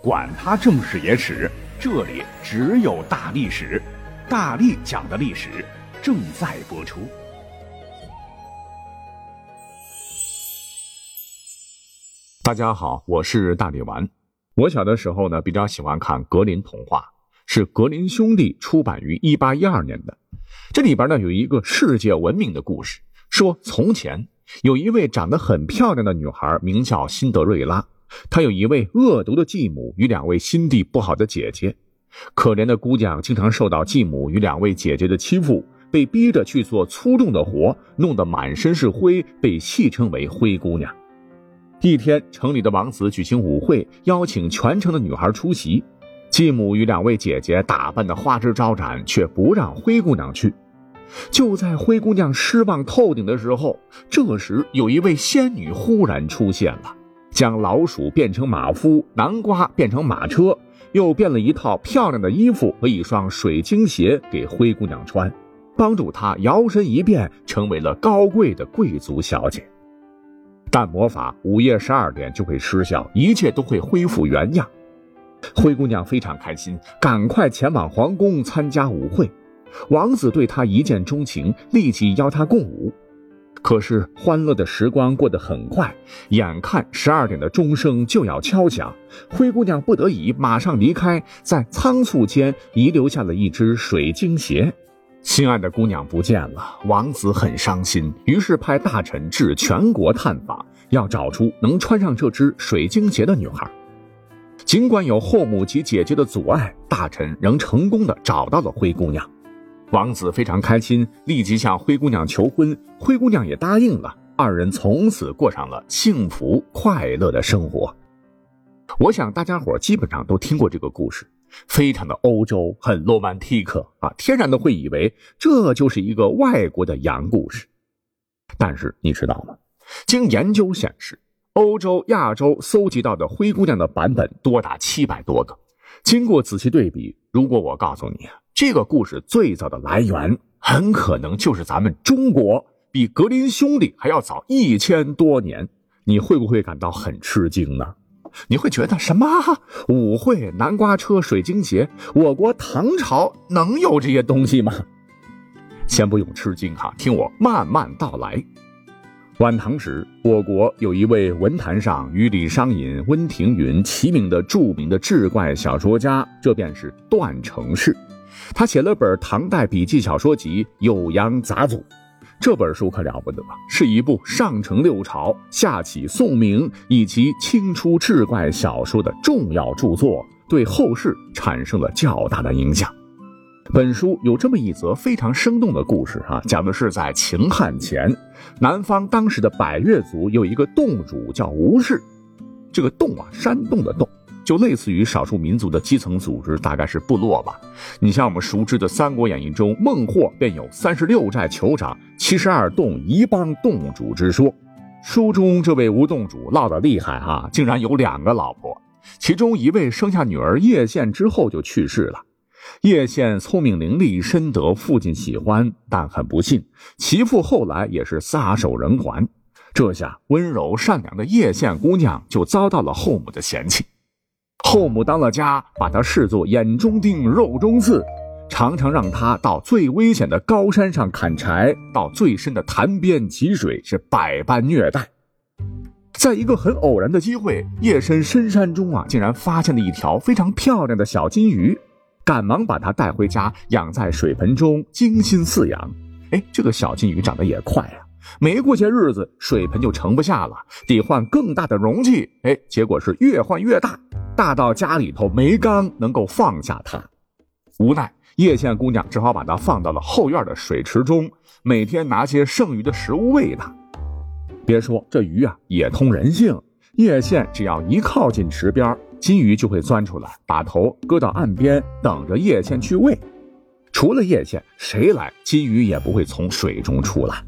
管他正史野史，这里只有大历史，大力讲的历史正在播出。大家好，我是大力丸。我小的时候呢，比较喜欢看格林童话，是格林兄弟出版于一八一二年的。这里边呢有一个世界闻名的故事，说从前有一位长得很漂亮的女孩，名叫辛德瑞拉。她有一位恶毒的继母与两位心地不好的姐姐。可怜的姑娘经常受到继母与两位姐姐的欺负，被逼着去做粗重的活，弄得满身是灰，被戏称为“灰姑娘”。一天，城里的王子举行舞会，邀请全城的女孩出席。继母与两位姐姐打扮的花枝招展，却不让灰姑娘去。就在灰姑娘失望透顶的时候，这时有一位仙女忽然出现了，将老鼠变成马夫，南瓜变成马车，又变了一套漂亮的衣服和一双水晶鞋给灰姑娘穿，帮助她摇身一变成为了高贵的贵族小姐。但魔法午夜十二点就会失效，一切都会恢复原样。灰姑娘非常开心，赶快前往皇宫参加舞会。王子对她一见钟情，立即邀她共舞。可是欢乐的时光过得很快，眼看十二点的钟声就要敲响，灰姑娘不得已马上离开，在仓促间遗留下了一只水晶鞋。心爱的姑娘不见了，王子很伤心，于是派大臣至全国探访，要找出能穿上这只水晶鞋的女孩。尽管有后母及姐姐的阻碍，大臣仍成功的找到了灰姑娘。王子非常开心，立即向灰姑娘求婚，灰姑娘也答应了。二人从此过上了幸福快乐的生活。我想大家伙基本上都听过这个故事，非常的欧洲，很罗曼蒂克啊，天然的会以为这就是一个外国的洋故事。但是你知道吗？经研究显示，欧洲、亚洲搜集到的灰姑娘的版本多达七百多个。经过仔细对比，如果我告诉你。这个故事最早的来源很可能就是咱们中国，比格林兄弟还要早一千多年。你会不会感到很吃惊呢？你会觉得什么舞会、南瓜车、水晶鞋？我国唐朝能有这些东西吗？先不用吃惊哈，听我慢慢道来。晚唐时，我国有一位文坛上与李商隐、温庭筠齐名的著名的志怪小说家，这便是段成式。他写了本唐代笔记小说集《酉阳杂俎》，这本书可了不得，是一部上承六朝、下启宋明以及清初志怪小说的重要著作，对后世产生了较大的影响。本书有这么一则非常生动的故事啊，讲的是在秦汉前，南方当时的百越族有一个洞主叫吴氏，这个洞啊，山洞的洞。就类似于少数民族的基层组织，大概是部落吧。你像我们熟知的《三国演义》中，孟获便有三十六寨酋长、七十二洞一帮洞主之说。书中这位吴洞主闹得厉害哈，竟然有两个老婆，其中一位生下女儿叶县之后就去世了。叶县聪明伶俐，深得父亲喜欢，但很不幸，其父后来也是撒手人寰。这下温柔善良的叶县姑娘就遭到了后母的嫌弃。后母当了家，把他视作眼中钉、肉中刺，常常让他到最危险的高山上砍柴，到最深的潭边汲水，是百般虐待。在一个很偶然的机会，夜深深山中啊，竟然发现了一条非常漂亮的小金鱼，赶忙把它带回家，养在水盆中，精心饲养。哎，这个小金鱼长得也快啊，没过些日子，水盆就盛不下了，得换更大的容器。哎，结果是越换越大。大到家里头没缸能够放下它，无奈叶县姑娘只好把它放到了后院的水池中，每天拿些剩余的食物喂它。别说这鱼啊也通人性，叶县只要一靠近池边，金鱼就会钻出来，把头搁到岸边，等着叶县去喂。除了叶县，谁来金鱼也不会从水中出来。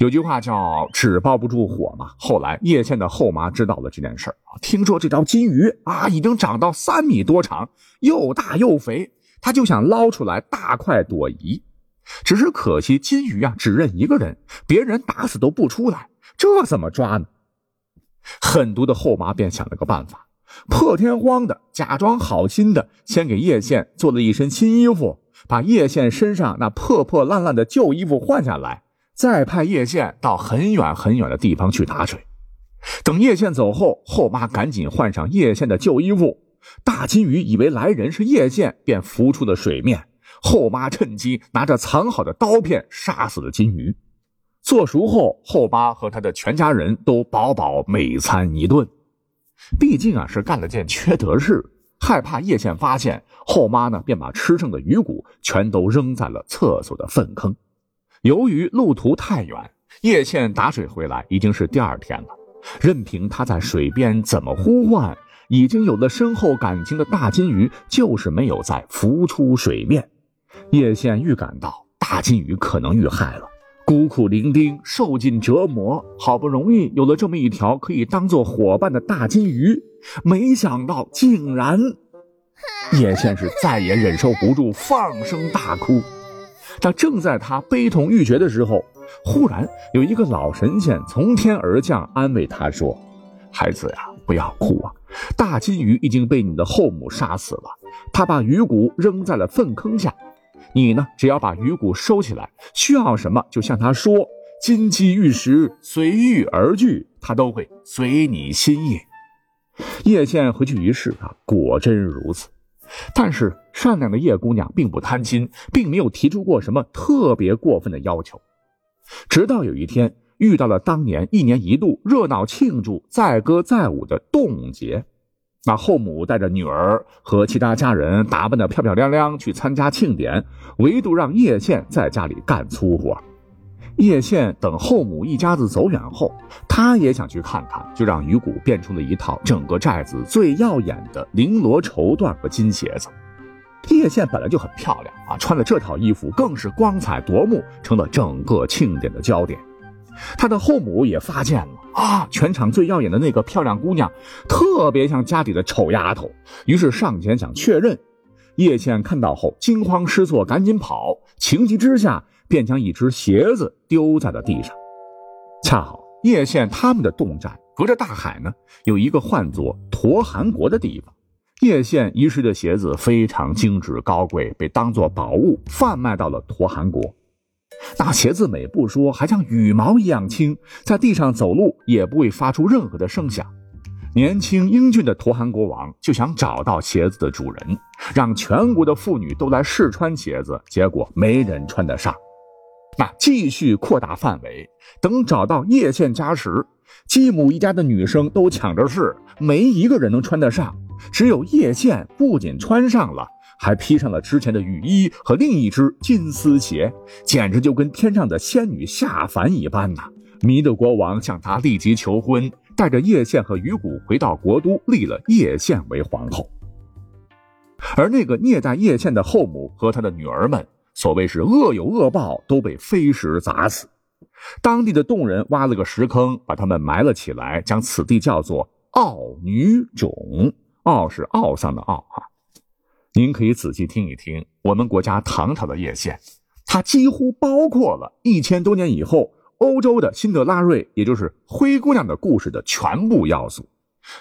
有句话叫“纸包不住火”嘛。后来叶县的后妈知道了这件事儿，听说这条金鱼啊已经长到三米多长，又大又肥，她就想捞出来大快朵颐。只是可惜金鱼啊只认一个人，别人打死都不出来，这怎么抓呢？狠毒的后妈便想了个办法，破天荒的假装好心的，先给叶县做了一身新衣服，把叶县身上那破破烂烂的旧衣服换下来，再派叶县到很远很远的地方去打水。等叶县走后，后妈赶紧换上叶县的旧衣服。大金鱼以为来人是叶县，便浮出了水面。后妈趁机拿着藏好的刀片杀死了金鱼。做熟后，后妈和他的全家人都饱饱美餐一顿。毕竟啊是干了件缺德事，害怕叶县发现，后妈呢便把吃剩的鱼骨全都扔在了厕所的粪坑。由于路途太远，叶倩打水回来已经是第二天了。任凭他在水边怎么呼唤，已经有了深厚感情的大金鱼就是没有再浮出水面。叶倩预感到大金鱼可能遇害了。孤苦伶仃，受尽折磨，好不容易有了这么一条可以当做伙伴的大金鱼，没想到竟然……叶倩是再也忍受不住，放声大哭。但正在他悲痛欲绝的时候，忽然有一个老神仙从天而降，安慰他说：“孩子呀，不要哭啊！大金鱼已经被你的后母杀死了，他把鱼骨扔在了粪坑下。”你呢？只要把鱼骨收起来，需要什么就向他说。金鸡玉石随遇而聚，他都会随你心意。叶县回去一试啊，果真如此。但是善良的叶姑娘并不贪心，并没有提出过什么特别过分的要求。直到有一天，遇到了当年一年一度热闹庆祝、载歌载舞的动物节。那后母带着女儿和其他家人打扮的漂漂亮亮去参加庆典，唯独让叶县在家里干粗活。叶县等后母一家子走远后，他也想去看看，就让鱼骨变出了一套整个寨子最耀眼的绫罗绸缎和金鞋子。叶县本来就很漂亮啊，穿了这套衣服更是光彩夺目，成了整个庆典的焦点。他的后母也发现了啊，全场最耀眼的那个漂亮姑娘，特别像家里的丑丫头，于是上前想确认。叶倩看到后惊慌失措，赶紧跑，情急之下便将一只鞋子丢在了地上。恰好叶县他们的侗寨隔着大海呢，有一个唤作驼韩国的地方。叶县遗失的鞋子非常精致高贵，被当作宝物贩卖到了驼韩国。那鞋子美不说，还像羽毛一样轻，在地上走路也不会发出任何的声响。年轻英俊的驼韩国王就想找到鞋子的主人，让全国的妇女都来试穿鞋子，结果没人穿得上。那继续扩大范围，等找到叶县家时，继母一家的女生都抢着试，没一个人能穿得上，只有叶县不仅穿上了。还披上了之前的雨衣和另一只金丝鞋，简直就跟天上的仙女下凡一般呐！迷得国王向她立即求婚，带着叶县和鱼骨回到国都，立了叶县为皇后。而那个虐待叶县的后母和她的女儿们，所谓是恶有恶报，都被飞石砸死。当地的洞人挖了个石坑，把他们埋了起来，将此地叫做奥女冢。奥是奥丧的奥啊。您可以仔细听一听，我们国家唐朝的叶县，它几乎包括了一千多年以后欧洲的辛德拉瑞，也就是灰姑娘的故事的全部要素。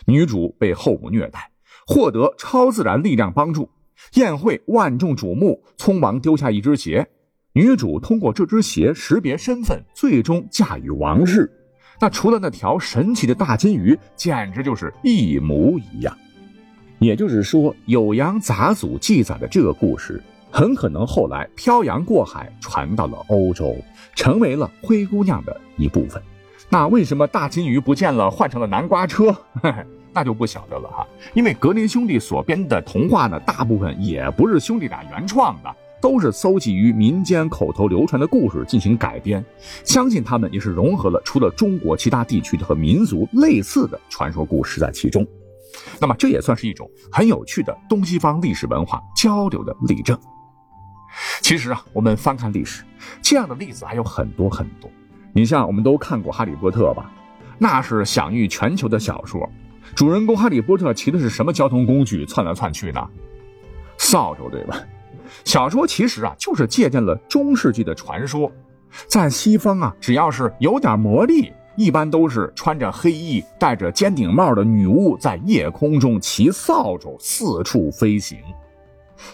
女主被后母虐待，获得超自然力量帮助，宴会万众瞩目，匆忙丢下一只鞋。女主通过这只鞋识别身份，最终嫁与王室。那除了那条神奇的大金鱼，简直就是一模一样。也就是说，《酉阳杂俎》记载的这个故事，很可能后来漂洋过海传到了欧洲，成为了灰姑娘的一部分。那为什么大金鱼不见了，换成了南瓜车？那就不晓得了哈。因为格林兄弟所编的童话呢，大部分也不是兄弟俩原创的，都是搜集于民间口头流传的故事进行改编。相信他们也是融合了除了中国其他地区和民族类似的传说故事在其中。那么这也算是一种很有趣的东西方历史文化交流的例证。其实啊，我们翻看历史，这样的例子还有很多很多。你像我们都看过《哈利波特》吧？那是享誉全球的小说。主人公哈利波特骑的是什么交通工具窜来窜去呢？扫帚，对吧？小说其实啊，就是借鉴了中世纪的传说。在西方啊，只要是有点魔力。一般都是穿着黑衣、戴着尖顶帽的女巫，在夜空中骑扫帚四处飞行。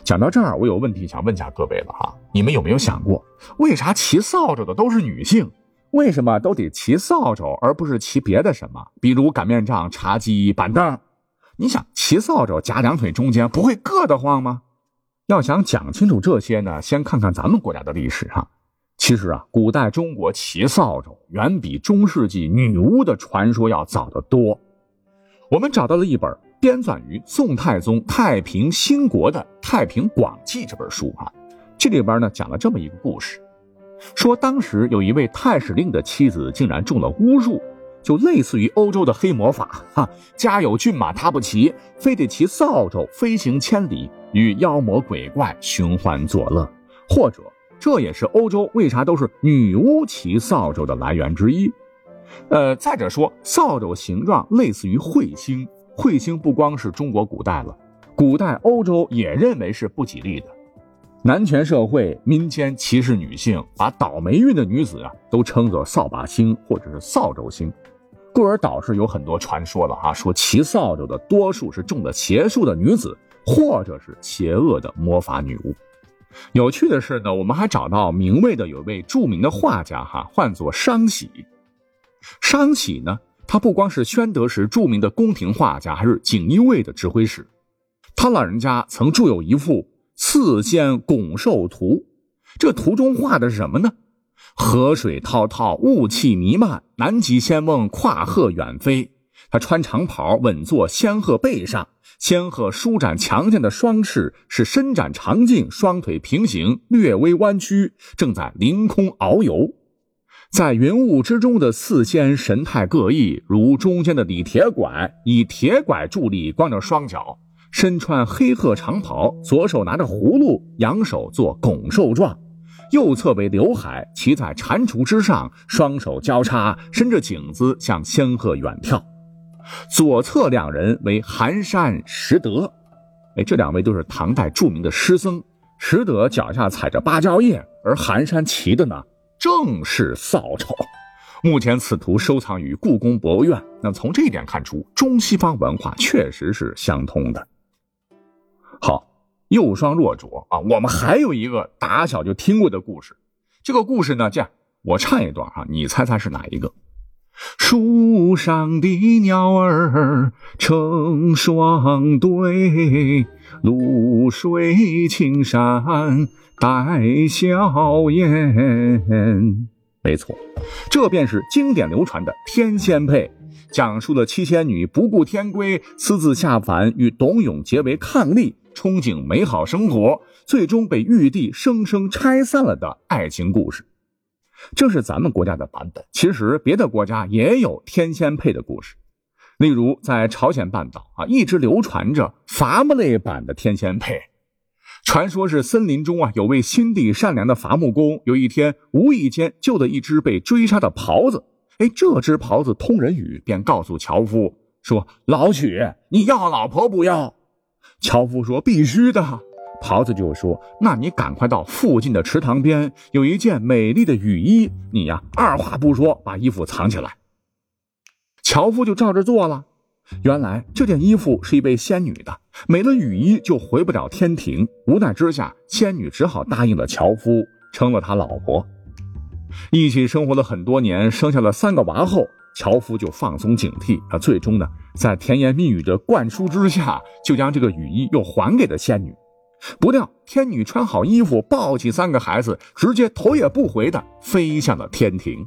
讲到这儿，我有问题想问一下各位了哈，你们有没有想过，为啥骑扫帚的都是女性？为什么都得骑扫帚，而不是骑别的什么？比如擀面杖、茶几、板凳？你想骑扫帚夹两腿中间不会硌得慌吗？要想讲清楚这些呢，先看看咱们国家的历史哈。其实啊，古代中国骑扫帚远比中世纪女巫的传说要早得多。我们找到了一本编纂于宋太宗太平兴国的《太平广记》这本书啊，这里边呢讲了这么一个故事，说当时有一位太史令的妻子竟然中了巫术。就类似于欧洲的黑魔法，哈，家有骏马踏不骑，非得骑扫帚飞行千里，与妖魔鬼怪寻欢作乐。或者，这也是欧洲为啥都是女巫骑扫帚的来源之一。呃，再者说，扫帚形状类似于彗星，彗星不光是中国古代了，古代欧洲也认为是不吉利的。男权社会民间歧视女性，把倒霉运的女子啊都称作扫把星或者是扫帚星。故而导致有很多传说了哈，说骑扫帚的多数是中了邪术的女子，或者是邪恶的魔法女巫。有趣的是呢，我们还找到明魏的有位著名的画家哈，唤作商喜。商喜呢，他不光是宣德时著名的宫廷画家，还是锦衣卫的指挥使。他老人家曾著有一幅《刺仙拱寿图》，这图中画的是什么呢？河水滔滔，雾气弥漫，南极仙翁跨鹤远飞。他穿长袍，稳坐仙鹤背上。仙鹤舒展强健的双翅，是伸展长颈，双腿平行，略微弯曲，正在凌空遨游。在云雾之中的四仙神态各异，如中间的李铁拐，以铁拐助力，光着双脚，身穿黑鹤长袍，左手拿着葫芦，仰手做拱兽状。右侧为刘海，骑在蟾蜍之上，双手交叉，伸着颈子向仙鹤远眺。左侧两人为寒山拾得，哎，这两位都是唐代著名的诗僧。拾得脚下踩着芭蕉叶，而寒山骑的呢，正是扫帚。目前此图收藏于故宫博物院。那从这一点看出，中西方文化确实是相通的。好。右双弱卓啊！我们还有一个打小就听过的故事，这个故事呢，这样我唱一段哈，你猜猜是哪一个？树上的鸟儿成双对，露水青山带笑颜。没错，这便是经典流传的天仙配，讲述了七仙女不顾天规，私自下凡与董永结为伉俪。憧憬美好生活，最终被玉帝生生拆散了的爱情故事，这是咱们国家的版本。其实别的国家也有天仙配的故事，例如在朝鲜半岛啊，一直流传着伐木类版的天仙配。传说是森林中啊，有位心地善良的伐木工，有一天无意间救了一只被追杀的狍子。哎，这只狍子通人语，便告诉樵夫说：“老许，你要老婆不要？”樵夫说：“必须的。”袍子就说：“那你赶快到附近的池塘边，有一件美丽的雨衣，你呀，二话不说把衣服藏起来。”樵夫就照着做了。原来这件衣服是一位仙女的，没了雨衣就回不了天庭。无奈之下，仙女只好答应了樵夫，成了他老婆。一起生活了很多年，生下了三个娃后。樵夫就放松警惕，啊，最终呢，在甜言蜜语的灌输之下，就将这个雨衣又还给了仙女。不料天女穿好衣服，抱起三个孩子，直接头也不回的飞向了天庭。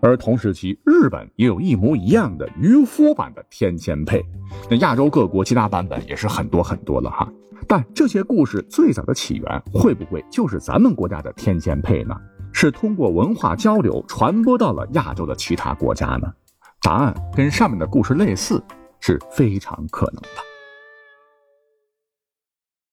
而同时期，日本也有一模一样的渔夫版的天仙配，那亚洲各国其他版本也是很多很多了哈。但这些故事最早的起源，会不会就是咱们国家的天仙配呢？是通过文化交流传播到了亚洲的其他国家呢？答案跟上面的故事类似，是非常可能的。